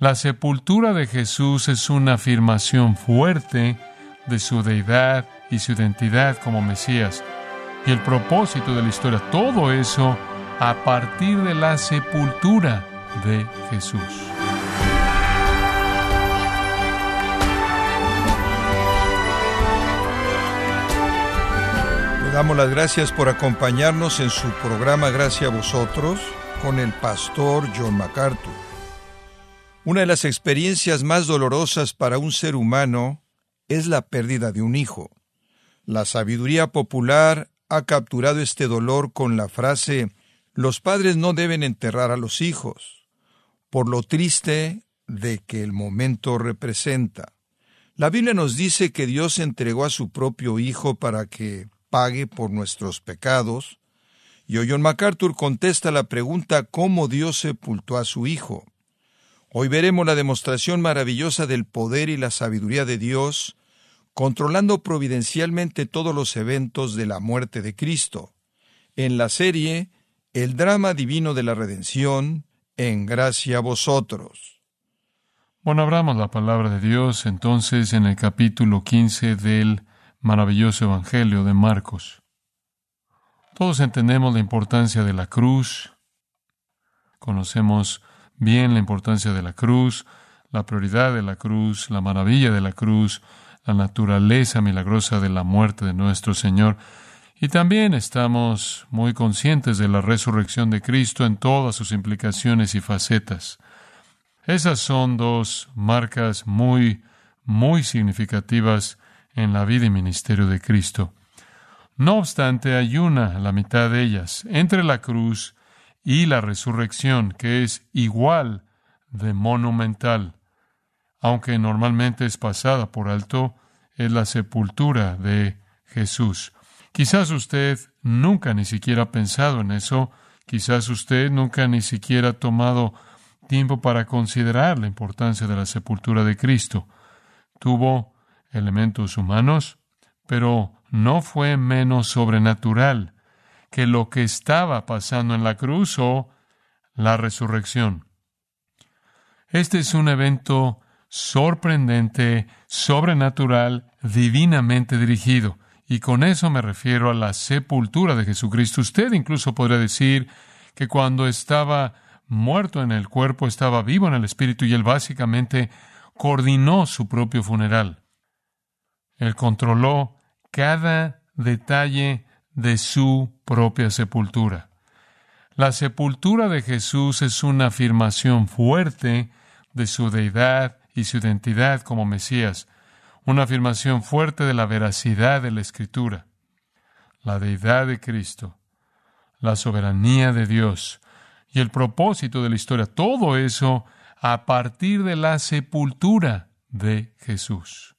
La sepultura de Jesús es una afirmación fuerte de su deidad y su identidad como Mesías. Y el propósito de la historia, todo eso a partir de la sepultura de Jesús. Le damos las gracias por acompañarnos en su programa Gracias a vosotros con el pastor John MacArthur. Una de las experiencias más dolorosas para un ser humano es la pérdida de un hijo. La sabiduría popular ha capturado este dolor con la frase los padres no deben enterrar a los hijos, por lo triste de que el momento representa. La Biblia nos dice que Dios entregó a su propio Hijo para que pague por nuestros pecados, y John MacArthur contesta la pregunta cómo Dios sepultó a su Hijo. Hoy veremos la demostración maravillosa del poder y la sabiduría de Dios, controlando providencialmente todos los eventos de la muerte de Cristo. En la serie, El drama divino de la redención, en gracia a vosotros. Bueno, abramos la palabra de Dios entonces en el capítulo 15 del maravilloso Evangelio de Marcos. Todos entendemos la importancia de la cruz, conocemos bien la importancia de la cruz, la prioridad de la cruz, la maravilla de la cruz, la naturaleza milagrosa de la muerte de nuestro Señor. Y también estamos muy conscientes de la resurrección de Cristo en todas sus implicaciones y facetas. Esas son dos marcas muy, muy significativas en la vida y ministerio de Cristo. No obstante, hay una, la mitad de ellas, entre la cruz y la resurrección, que es igual de monumental, aunque normalmente es pasada por alto, es la sepultura de Jesús. Quizás usted nunca ni siquiera ha pensado en eso, quizás usted nunca ni siquiera ha tomado tiempo para considerar la importancia de la sepultura de Cristo. Tuvo elementos humanos, pero no fue menos sobrenatural que lo que estaba pasando en la cruz o la resurrección. Este es un evento sorprendente, sobrenatural, divinamente dirigido. Y con eso me refiero a la sepultura de Jesucristo. Usted incluso podría decir que cuando estaba muerto en el cuerpo, estaba vivo en el espíritu y él básicamente coordinó su propio funeral. Él controló cada detalle de su propia sepultura. La sepultura de Jesús es una afirmación fuerte de su deidad y su identidad como Mesías, una afirmación fuerte de la veracidad de la Escritura, la deidad de Cristo, la soberanía de Dios y el propósito de la historia, todo eso a partir de la sepultura de Jesús.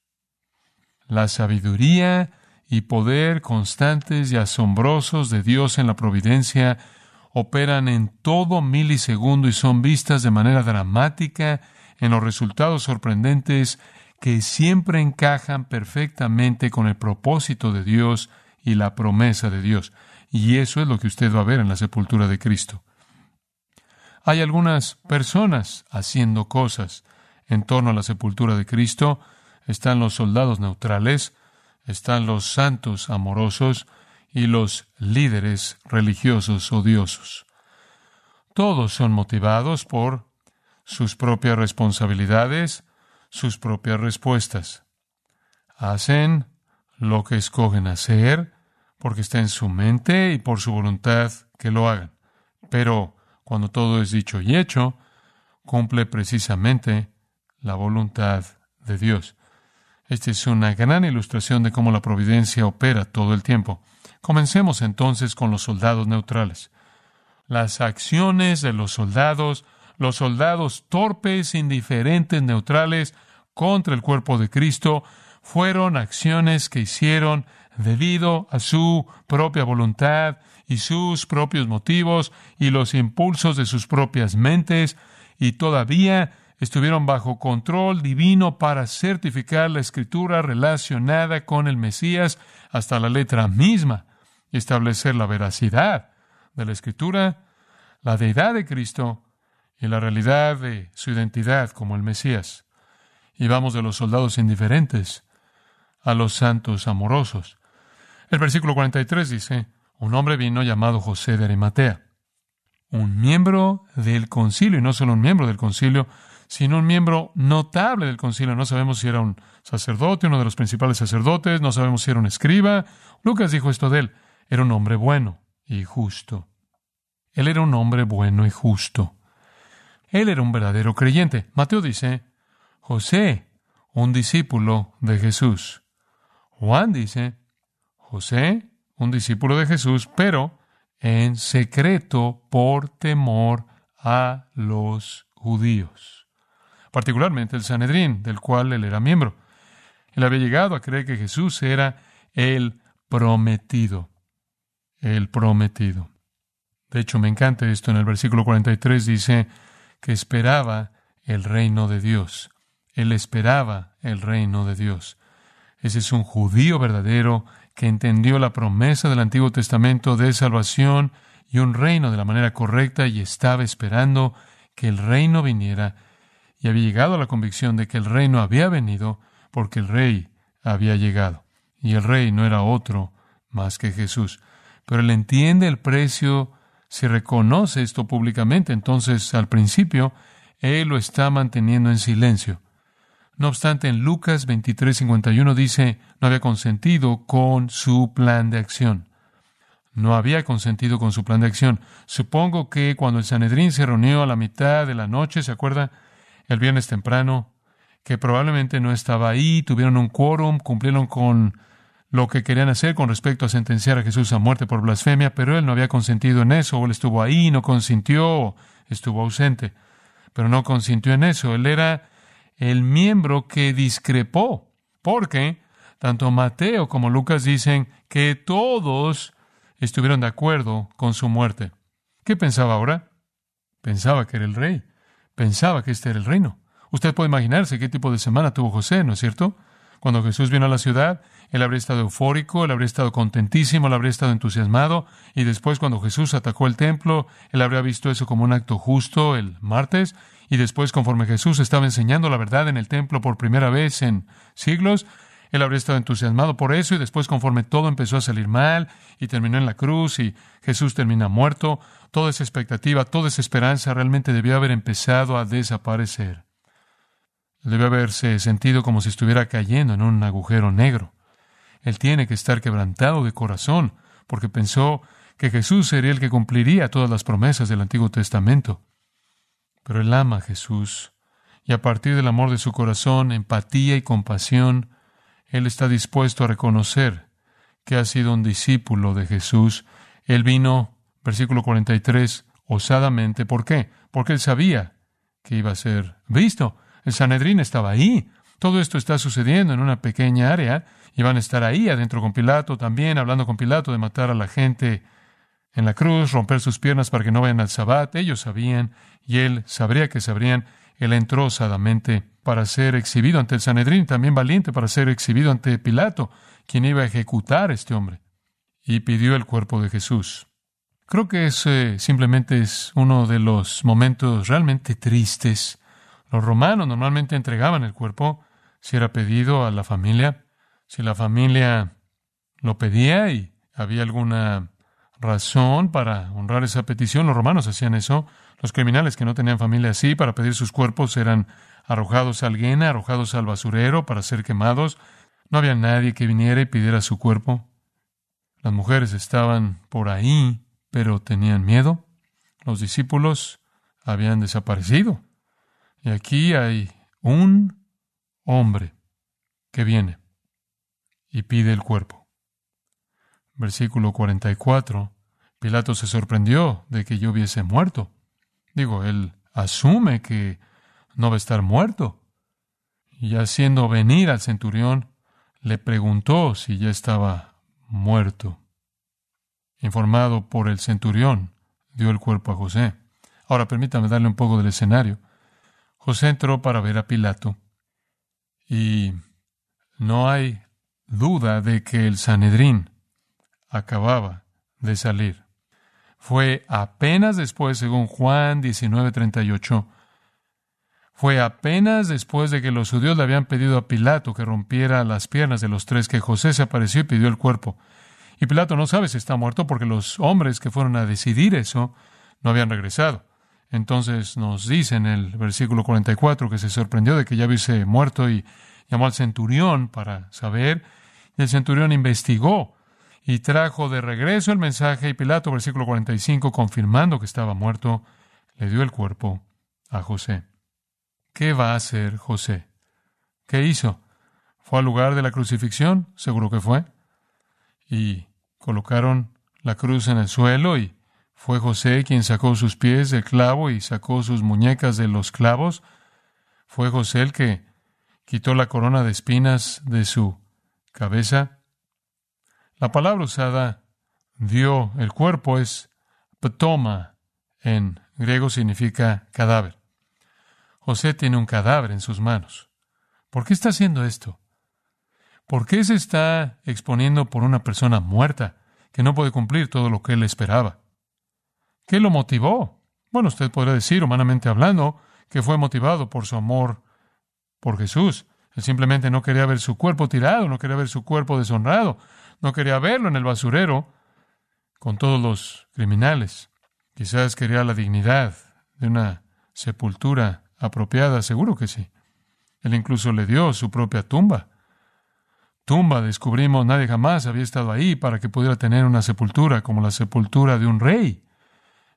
La sabiduría y poder constantes y asombrosos de Dios en la providencia operan en todo milisegundo y son vistas de manera dramática en los resultados sorprendentes que siempre encajan perfectamente con el propósito de Dios y la promesa de Dios. Y eso es lo que usted va a ver en la sepultura de Cristo. Hay algunas personas haciendo cosas en torno a la sepultura de Cristo. Están los soldados neutrales, están los santos amorosos y los líderes religiosos odiosos. Todos son motivados por sus propias responsabilidades, sus propias respuestas. Hacen lo que escogen hacer porque está en su mente y por su voluntad que lo hagan. Pero cuando todo es dicho y hecho, cumple precisamente la voluntad de Dios. Esta es una gran ilustración de cómo la providencia opera todo el tiempo. Comencemos entonces con los soldados neutrales. Las acciones de los soldados, los soldados torpes, indiferentes, neutrales contra el cuerpo de Cristo, fueron acciones que hicieron debido a su propia voluntad y sus propios motivos y los impulsos de sus propias mentes, y todavía estuvieron bajo control divino para certificar la escritura relacionada con el Mesías hasta la letra misma y establecer la veracidad de la escritura, la deidad de Cristo y la realidad de su identidad como el Mesías. Y vamos de los soldados indiferentes a los santos amorosos. El versículo 43 dice, un hombre vino llamado José de Arimatea, un miembro del concilio, y no solo un miembro del concilio, sino un miembro notable del concilio. No sabemos si era un sacerdote, uno de los principales sacerdotes, no sabemos si era un escriba. Lucas dijo esto de él, era un hombre bueno y justo. Él era un hombre bueno y justo. Él era un verdadero creyente. Mateo dice, José, un discípulo de Jesús. Juan dice, José, un discípulo de Jesús, pero en secreto por temor a los judíos particularmente el Sanedrín, del cual él era miembro. Él había llegado a creer que Jesús era el prometido, el prometido. De hecho, me encanta esto en el versículo 43, dice que esperaba el reino de Dios. Él esperaba el reino de Dios. Ese es un judío verdadero que entendió la promesa del Antiguo Testamento de salvación y un reino de la manera correcta y estaba esperando que el reino viniera y había llegado a la convicción de que el reino había venido porque el rey había llegado. Y el rey no era otro más que Jesús. Pero él entiende el precio, se reconoce esto públicamente, entonces al principio él lo está manteniendo en silencio. No obstante, en Lucas 23:51 dice, no había consentido con su plan de acción. No había consentido con su plan de acción. Supongo que cuando el Sanedrín se reunió a la mitad de la noche, ¿se acuerda? El viernes temprano, que probablemente no estaba ahí, tuvieron un quórum, cumplieron con lo que querían hacer con respecto a sentenciar a Jesús a muerte por blasfemia, pero él no había consentido en eso, o él estuvo ahí, no consintió, estuvo ausente, pero no consintió en eso. Él era el miembro que discrepó, porque tanto Mateo como Lucas dicen que todos estuvieron de acuerdo con su muerte. ¿Qué pensaba ahora? Pensaba que era el rey. Pensaba que este era el reino. Usted puede imaginarse qué tipo de semana tuvo José, ¿no es cierto? Cuando Jesús vino a la ciudad, él habría estado eufórico, él habría estado contentísimo, él habría estado entusiasmado, y después cuando Jesús atacó el templo, él habría visto eso como un acto justo el martes, y después conforme Jesús estaba enseñando la verdad en el templo por primera vez en siglos, él habría estado entusiasmado por eso y después conforme todo empezó a salir mal y terminó en la cruz y Jesús termina muerto, toda esa expectativa, toda esa esperanza realmente debió haber empezado a desaparecer. Debió haberse sentido como si estuviera cayendo en un agujero negro. Él tiene que estar quebrantado de corazón porque pensó que Jesús sería el que cumpliría todas las promesas del Antiguo Testamento. Pero él ama a Jesús y a partir del amor de su corazón, empatía y compasión, él está dispuesto a reconocer que ha sido un discípulo de Jesús. Él vino, versículo 43, osadamente. ¿Por qué? Porque él sabía que iba a ser visto. El Sanedrín estaba ahí. Todo esto está sucediendo en una pequeña área. Y van a estar ahí adentro con Pilato también, hablando con Pilato de matar a la gente en la cruz, romper sus piernas para que no vayan al sabbat. Ellos sabían y él sabría que sabrían. Él entró osadamente para ser exhibido ante el Sanedrín, también valiente para ser exhibido ante Pilato, quien iba a ejecutar a este hombre, y pidió el cuerpo de Jesús. Creo que ese simplemente es uno de los momentos realmente tristes. Los romanos normalmente entregaban el cuerpo si era pedido a la familia, si la familia lo pedía y había alguna razón para honrar esa petición. Los romanos hacían eso. Los criminales que no tenían familia así para pedir sus cuerpos eran arrojados al Guena, arrojados al basurero para ser quemados. No había nadie que viniera y pidiera su cuerpo. Las mujeres estaban por ahí, pero tenían miedo. Los discípulos habían desaparecido. Y aquí hay un hombre que viene y pide el cuerpo. Versículo 44. Pilato se sorprendió de que yo hubiese muerto. Digo, él asume que no va a estar muerto. Y haciendo venir al centurión, le preguntó si ya estaba muerto. Informado por el centurión, dio el cuerpo a José. Ahora permítame darle un poco del escenario. José entró para ver a Pilato y no hay duda de que el Sanedrín acababa de salir. Fue apenas después, según Juan 19:38, fue apenas después de que los judíos le habían pedido a Pilato que rompiera las piernas de los tres que José se apareció y pidió el cuerpo. Y Pilato no sabe si está muerto porque los hombres que fueron a decidir eso no habían regresado. Entonces nos dice en el versículo 44 que se sorprendió de que ya hubiese muerto y llamó al centurión para saber. Y el centurión investigó y trajo de regreso el mensaje y Pilato, versículo 45, confirmando que estaba muerto, le dio el cuerpo a José. ¿Qué va a hacer José? ¿Qué hizo? ¿Fue al lugar de la crucifixión? Seguro que fue. Y colocaron la cruz en el suelo y fue José quien sacó sus pies del clavo y sacó sus muñecas de los clavos. Fue José el que quitó la corona de espinas de su cabeza. La palabra usada dio el cuerpo es ptoma en griego significa cadáver. José tiene un cadáver en sus manos. ¿Por qué está haciendo esto? ¿Por qué se está exponiendo por una persona muerta que no puede cumplir todo lo que él esperaba? ¿Qué lo motivó? Bueno, usted podría decir, humanamente hablando, que fue motivado por su amor por Jesús. Él simplemente no quería ver su cuerpo tirado, no quería ver su cuerpo deshonrado, no quería verlo en el basurero con todos los criminales. Quizás quería la dignidad de una sepultura apropiada, seguro que sí. Él incluso le dio su propia tumba. Tumba, descubrimos, nadie jamás había estado ahí para que pudiera tener una sepultura como la sepultura de un rey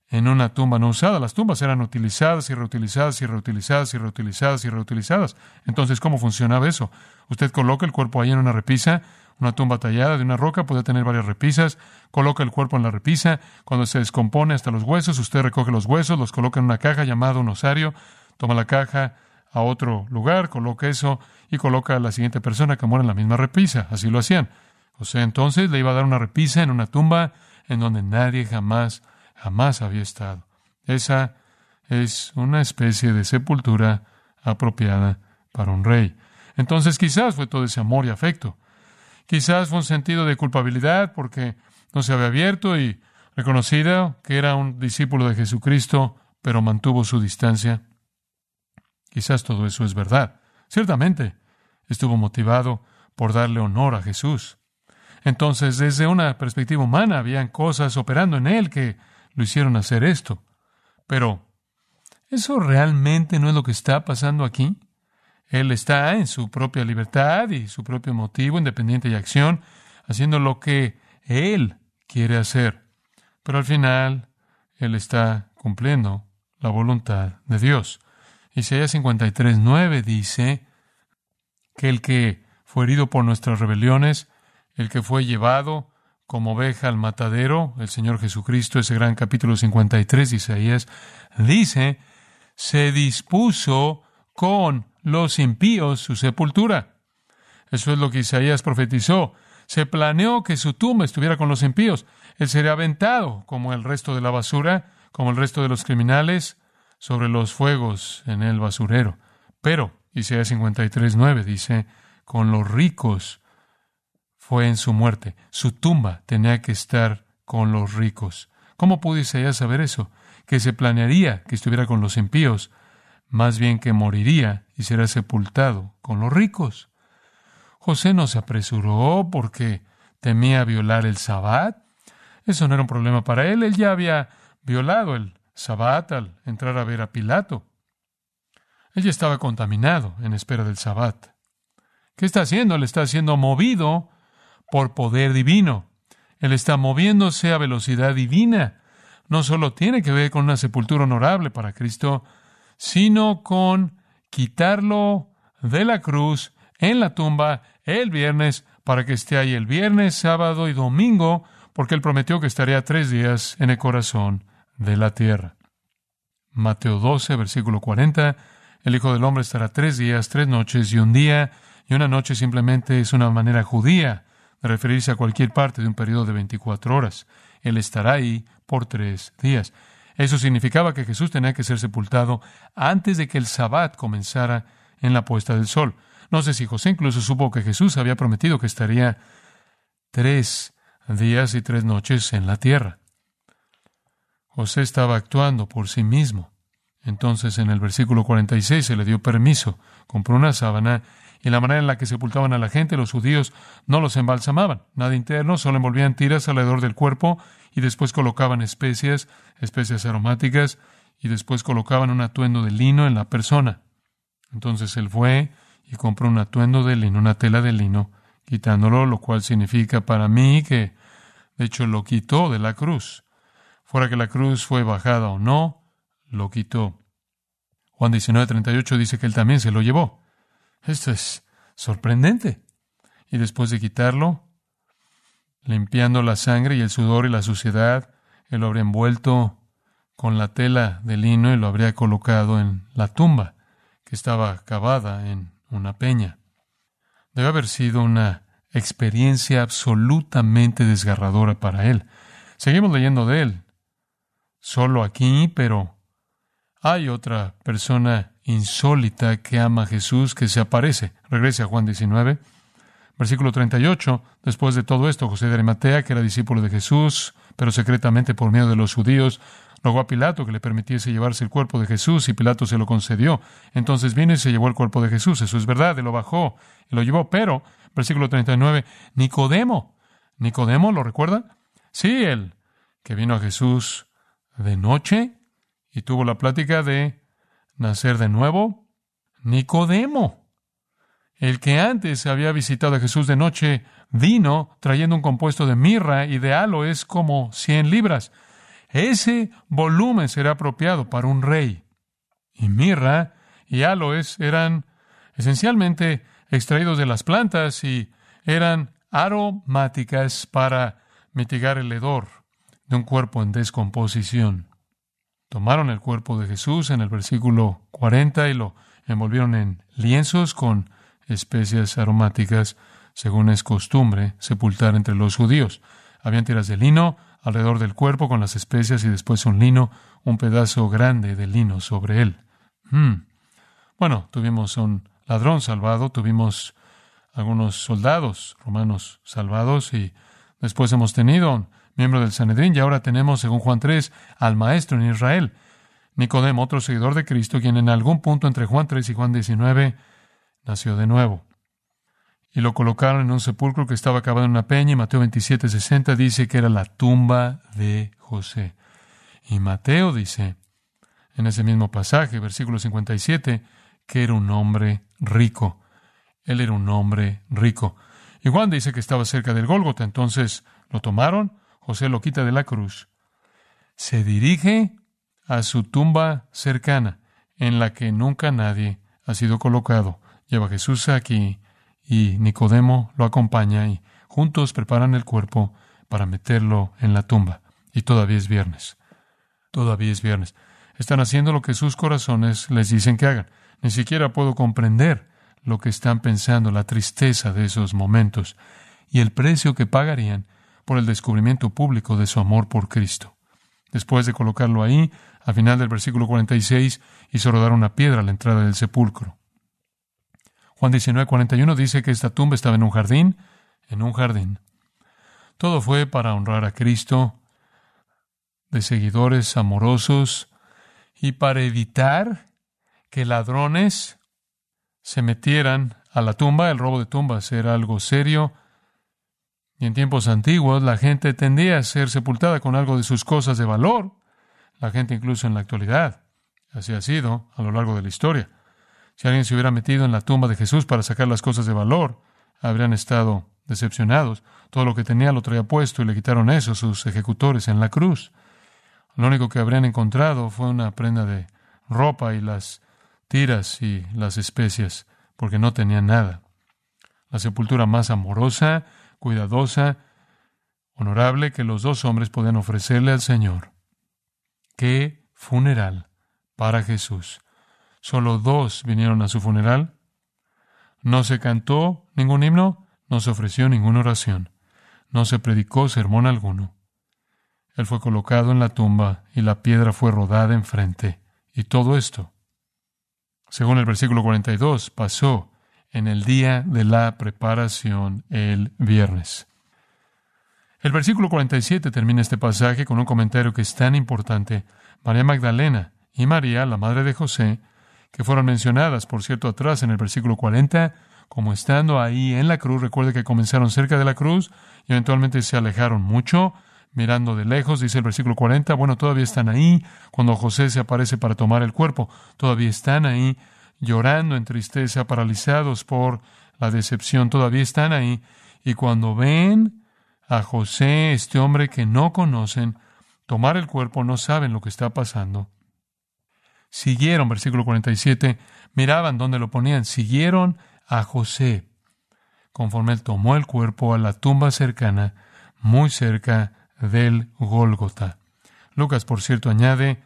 en una tumba no usada. Las tumbas eran utilizadas y reutilizadas y reutilizadas y reutilizadas y reutilizadas. Entonces, ¿cómo funcionaba eso? Usted coloca el cuerpo ahí en una repisa, una tumba tallada de una roca puede tener varias repisas, coloca el cuerpo en la repisa, cuando se descompone hasta los huesos, usted recoge los huesos, los coloca en una caja llamada un osario, toma la caja a otro lugar, coloca eso y coloca a la siguiente persona que muere en la misma repisa. Así lo hacían. O sea, entonces le iba a dar una repisa en una tumba en donde nadie jamás jamás había estado. Esa es una especie de sepultura apropiada para un rey. Entonces quizás fue todo ese amor y afecto. Quizás fue un sentido de culpabilidad porque no se había abierto y reconocido que era un discípulo de Jesucristo, pero mantuvo su distancia. Quizás todo eso es verdad. Ciertamente, estuvo motivado por darle honor a Jesús. Entonces, desde una perspectiva humana, habían cosas operando en él que lo hicieron hacer esto. Pero, ¿eso realmente no es lo que está pasando aquí? Él está en su propia libertad y su propio motivo, independiente y acción, haciendo lo que Él quiere hacer. Pero al final, Él está cumpliendo la voluntad de Dios. Isaías 53, 9 dice que el que fue herido por nuestras rebeliones, el que fue llevado como oveja al matadero, el Señor Jesucristo, ese gran capítulo 53 de Isaías, dice, se dispuso con los impíos su sepultura. Eso es lo que Isaías profetizó. Se planeó que su tumba estuviera con los impíos. Él sería aventado como el resto de la basura, como el resto de los criminales, sobre los fuegos en el basurero. Pero, Isaías 53, 9 dice, con los ricos fue en su muerte. Su tumba tenía que estar con los ricos. ¿Cómo pudo Isaías saber eso? Que se planearía que estuviera con los impíos, más bien que moriría y será sepultado con los ricos. José no se apresuró porque temía violar el sabbat. Eso no era un problema para él. Él ya había violado el sabbat al entrar a ver a Pilato. Él ya estaba contaminado en espera del sabbat. ¿Qué está haciendo? Él está siendo movido por poder divino. Él está moviéndose a velocidad divina. No solo tiene que ver con una sepultura honorable para Cristo, sino con quitarlo de la cruz en la tumba el viernes para que esté ahí el viernes, sábado y domingo, porque él prometió que estaría tres días en el corazón de la tierra. Mateo 12, versículo 40, el Hijo del Hombre estará tres días, tres noches y un día, y una noche simplemente es una manera judía referirse a cualquier parte de un periodo de 24 horas. Él estará ahí por tres días. Eso significaba que Jesús tenía que ser sepultado antes de que el sabbat comenzara en la puesta del sol. No sé si José incluso supo que Jesús había prometido que estaría tres días y tres noches en la tierra. José estaba actuando por sí mismo. Entonces en el versículo 46 se le dio permiso, compró una sábana y la manera en la que sepultaban a la gente, los judíos no los embalsamaban, nada interno, solo envolvían tiras alrededor del cuerpo y después colocaban especias, especias aromáticas, y después colocaban un atuendo de lino en la persona. Entonces él fue y compró un atuendo de lino, una tela de lino, quitándolo, lo cual significa para mí que, de hecho, lo quitó de la cruz. Fuera que la cruz fue bajada o no, lo quitó. Juan 19:38 dice que él también se lo llevó. Esto es sorprendente. Y después de quitarlo, limpiando la sangre y el sudor y la suciedad, él lo habría envuelto con la tela de lino y lo habría colocado en la tumba que estaba cavada en una peña. Debe haber sido una experiencia absolutamente desgarradora para él. Seguimos leyendo de él. Solo aquí, pero hay otra persona insólita que ama a Jesús que se aparece. Regrese a Juan 19, versículo 38. Después de todo esto, José de Arimatea, que era discípulo de Jesús, pero secretamente por miedo de los judíos, rogó a Pilato que le permitiese llevarse el cuerpo de Jesús y Pilato se lo concedió. Entonces vino y se llevó el cuerpo de Jesús. Eso es verdad, él lo bajó y lo llevó. Pero, versículo 39, Nicodemo. ¿Nicodemo lo recuerda? Sí, él que vino a Jesús de noche y tuvo la plática de nacer de nuevo. Nicodemo, el que antes había visitado a Jesús de noche, vino trayendo un compuesto de mirra y de aloes como cien libras. Ese volumen será apropiado para un rey. Y mirra y aloes eran esencialmente extraídos de las plantas y eran aromáticas para mitigar el hedor de un cuerpo en descomposición. Tomaron el cuerpo de Jesús en el versículo 40 y lo envolvieron en lienzos con especias aromáticas, según es costumbre sepultar entre los judíos. Habían tiras de lino alrededor del cuerpo con las especias y después un lino, un pedazo grande de lino sobre él. Hmm. Bueno, tuvimos un ladrón salvado, tuvimos algunos soldados romanos salvados y después hemos tenido miembro del Sanedrín, y ahora tenemos, según Juan 3, al maestro en Israel, Nicodemo, otro seguidor de Cristo, quien en algún punto entre Juan 3 y Juan 19 nació de nuevo. Y lo colocaron en un sepulcro que estaba acabado en una peña, y Mateo 27, 60 dice que era la tumba de José. Y Mateo dice, en ese mismo pasaje, versículo 57, que era un hombre rico. Él era un hombre rico. Y Juan dice que estaba cerca del Gólgota, entonces lo tomaron, José lo quita de la cruz, se dirige a su tumba cercana, en la que nunca nadie ha sido colocado. Lleva a Jesús aquí y Nicodemo lo acompaña y juntos preparan el cuerpo para meterlo en la tumba. Y todavía es viernes. Todavía es viernes. Están haciendo lo que sus corazones les dicen que hagan. Ni siquiera puedo comprender lo que están pensando, la tristeza de esos momentos y el precio que pagarían por el descubrimiento público de su amor por Cristo. Después de colocarlo ahí, al final del versículo 46, hizo rodar una piedra a la entrada del sepulcro. Juan 19, 41 dice que esta tumba estaba en un jardín, en un jardín. Todo fue para honrar a Cristo, de seguidores amorosos, y para evitar que ladrones se metieran a la tumba. El robo de tumbas era algo serio, y en tiempos antiguos la gente tendía a ser sepultada con algo de sus cosas de valor. La gente incluso en la actualidad. Así ha sido a lo largo de la historia. Si alguien se hubiera metido en la tumba de Jesús para sacar las cosas de valor, habrían estado decepcionados. Todo lo que tenía lo traía puesto y le quitaron eso sus ejecutores en la cruz. Lo único que habrían encontrado fue una prenda de ropa y las tiras y las especias, porque no tenían nada. La sepultura más amorosa cuidadosa, honorable que los dos hombres podían ofrecerle al Señor. ¡Qué funeral para Jesús! Solo dos vinieron a su funeral. No se cantó ningún himno, no se ofreció ninguna oración, no se predicó sermón alguno. Él fue colocado en la tumba y la piedra fue rodada enfrente. Y todo esto, según el versículo 42, pasó en el día de la preparación el viernes. El versículo 47 termina este pasaje con un comentario que es tan importante. María Magdalena y María, la madre de José, que fueron mencionadas, por cierto, atrás en el versículo 40, como estando ahí en la cruz. Recuerde que comenzaron cerca de la cruz y eventualmente se alejaron mucho, mirando de lejos, dice el versículo 40. Bueno, todavía están ahí cuando José se aparece para tomar el cuerpo. Todavía están ahí llorando en tristeza, paralizados por la decepción. Todavía están ahí. Y cuando ven a José, este hombre que no conocen, tomar el cuerpo, no saben lo que está pasando. Siguieron, versículo 47, miraban dónde lo ponían, siguieron a José, conforme él tomó el cuerpo a la tumba cercana, muy cerca del Gólgota. Lucas, por cierto, añade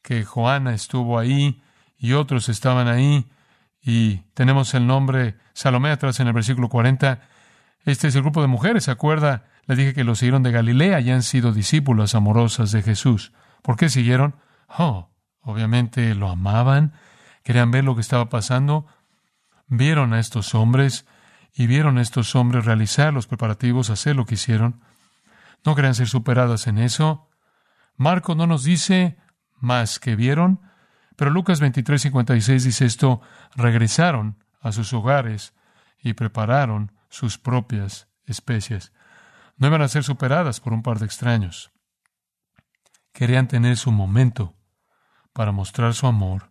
que Joana estuvo ahí y otros estaban ahí, y tenemos el nombre Salomé atrás en el versículo 40. Este es el grupo de mujeres, ¿se acuerda? Le dije que lo siguieron de Galilea y han sido discípulas amorosas de Jesús. ¿Por qué siguieron? Oh, obviamente lo amaban, querían ver lo que estaba pasando, vieron a estos hombres y vieron a estos hombres realizar los preparativos, hacer lo que hicieron. No querían ser superadas en eso. Marco no nos dice más que vieron, pero Lucas 23, 56 dice esto, regresaron a sus hogares y prepararon sus propias especies. No iban a ser superadas por un par de extraños. Querían tener su momento para mostrar su amor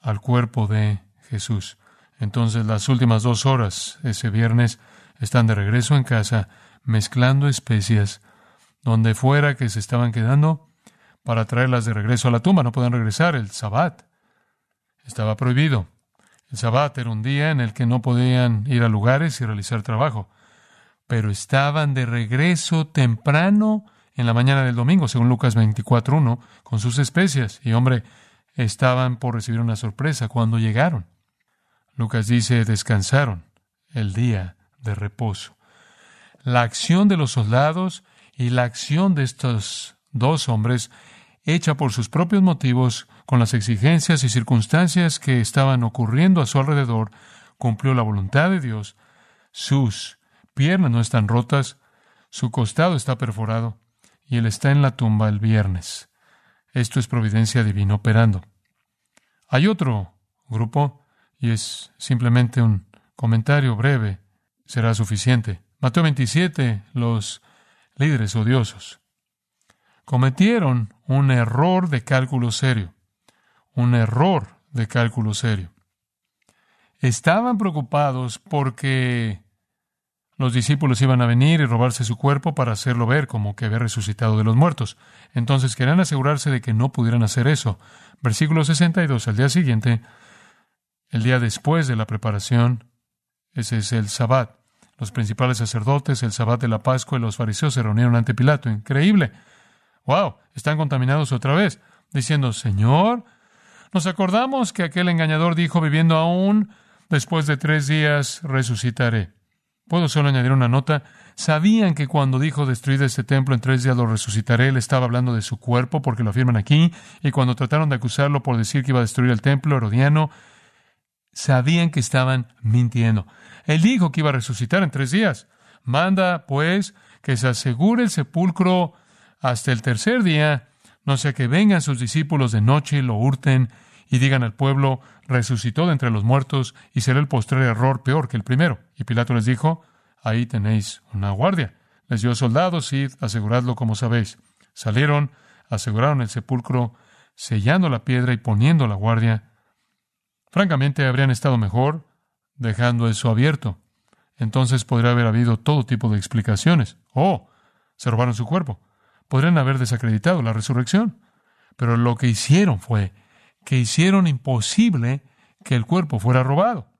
al cuerpo de Jesús. Entonces las últimas dos horas ese viernes están de regreso en casa mezclando especias donde fuera que se estaban quedando para traerlas de regreso a la tumba. No pueden regresar. El sabbat estaba prohibido. El sabbat era un día en el que no podían ir a lugares y realizar trabajo. Pero estaban de regreso temprano en la mañana del domingo, según Lucas 24.1, con sus especias. Y hombre, estaban por recibir una sorpresa cuando llegaron. Lucas dice, descansaron el día de reposo. La acción de los soldados y la acción de estos dos hombres, hecha por sus propios motivos, con las exigencias y circunstancias que estaban ocurriendo a su alrededor, cumplió la voluntad de Dios. Sus piernas no están rotas, su costado está perforado, y él está en la tumba el viernes. Esto es providencia divina operando. Hay otro grupo y es simplemente un comentario breve, será suficiente. Mateo 27, los líderes odiosos cometieron un error de cálculo serio, un error de cálculo serio. Estaban preocupados porque los discípulos iban a venir y robarse su cuerpo para hacerlo ver como que había resucitado de los muertos. Entonces querían asegurarse de que no pudieran hacer eso. Versículo 62, al día siguiente, el día después de la preparación, ese es el sabbat. Los principales sacerdotes, el sabbat de la Pascua y los fariseos se reunieron ante Pilato. Increíble. ¡Wow! Están contaminados otra vez, diciendo, Señor, nos acordamos que aquel engañador dijo, viviendo aún, después de tres días resucitaré. Puedo solo añadir una nota. Sabían que cuando dijo destruir este templo en tres días lo resucitaré, él estaba hablando de su cuerpo, porque lo afirman aquí, y cuando trataron de acusarlo por decir que iba a destruir el templo herodiano, sabían que estaban mintiendo. Él dijo que iba a resucitar en tres días. Manda, pues, que se asegure el sepulcro hasta el tercer día, no sea que vengan sus discípulos de noche y lo hurten y digan al pueblo, resucitó de entre los muertos y será el postrer error peor que el primero. Y Pilato les dijo, ahí tenéis una guardia. Les dio soldados, id, aseguradlo como sabéis. Salieron, aseguraron el sepulcro, sellando la piedra y poniendo la guardia. Francamente, habrían estado mejor dejando eso abierto. Entonces podría haber habido todo tipo de explicaciones. Oh, se robaron su cuerpo. Podrían haber desacreditado la resurrección. Pero lo que hicieron fue que hicieron imposible que el cuerpo fuera robado.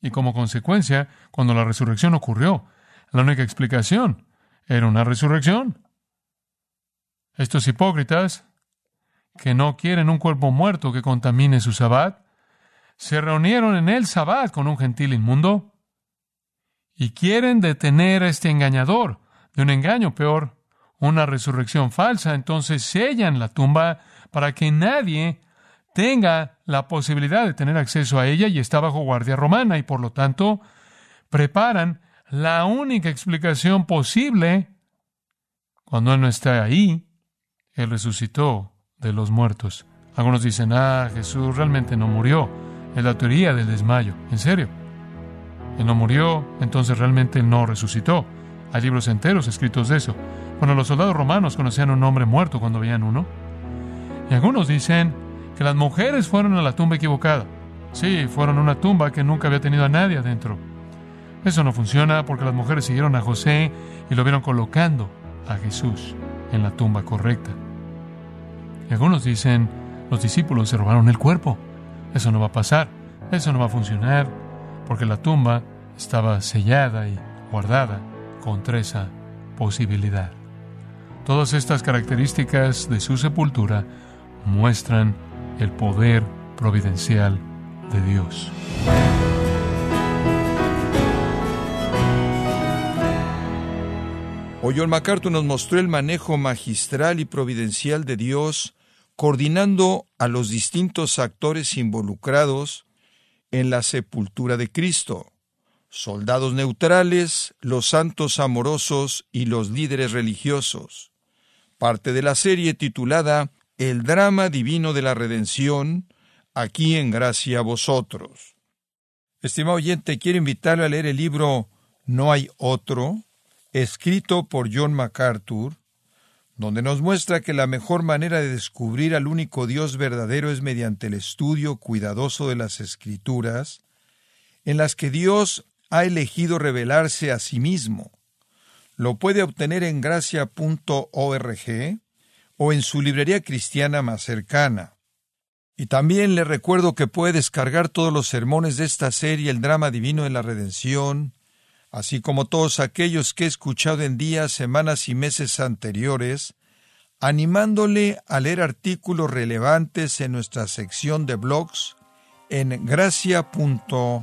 Y como consecuencia, cuando la resurrección ocurrió, la única explicación era una resurrección. Estos hipócritas que no quieren un cuerpo muerto que contamine su sabbat, se reunieron en el sabbat con un gentil inmundo y quieren detener a este engañador de un engaño peor, una resurrección falsa. Entonces sellan la tumba para que nadie tenga la posibilidad de tener acceso a ella y está bajo guardia romana y por lo tanto preparan la única explicación posible, cuando Él no está ahí, Él resucitó de los muertos. Algunos dicen, ah, Jesús realmente no murió. Es la teoría del desmayo. En serio. Él no murió, entonces realmente no resucitó. Hay libros enteros escritos de eso. Bueno, los soldados romanos conocían un hombre muerto cuando veían uno. Y algunos dicen que las mujeres fueron a la tumba equivocada. Sí, fueron a una tumba que nunca había tenido a nadie adentro. Eso no funciona porque las mujeres siguieron a José y lo vieron colocando a Jesús en la tumba correcta. Y algunos dicen, los discípulos se robaron el cuerpo. Eso no va a pasar, eso no va a funcionar, porque la tumba estaba sellada y guardada contra esa posibilidad. Todas estas características de su sepultura muestran el poder providencial de Dios. Hoy John MacArthur nos mostró el manejo magistral y providencial de Dios, coordinando a los distintos actores involucrados en la sepultura de Cristo, soldados neutrales, los santos amorosos y los líderes religiosos. Parte de la serie titulada El drama divino de la redención, aquí en gracia a vosotros. Estimado oyente, quiero invitarle a leer el libro No hay otro, escrito por John MacArthur, donde nos muestra que la mejor manera de descubrir al único Dios verdadero es mediante el estudio cuidadoso de las escrituras, en las que Dios ha elegido revelarse a sí mismo. Lo puede obtener en gracia.org o en su librería cristiana más cercana. Y también le recuerdo que puede descargar todos los sermones de esta serie El drama divino de la redención, así como todos aquellos que he escuchado en días, semanas y meses anteriores, animándole a leer artículos relevantes en nuestra sección de blogs en gracia.org.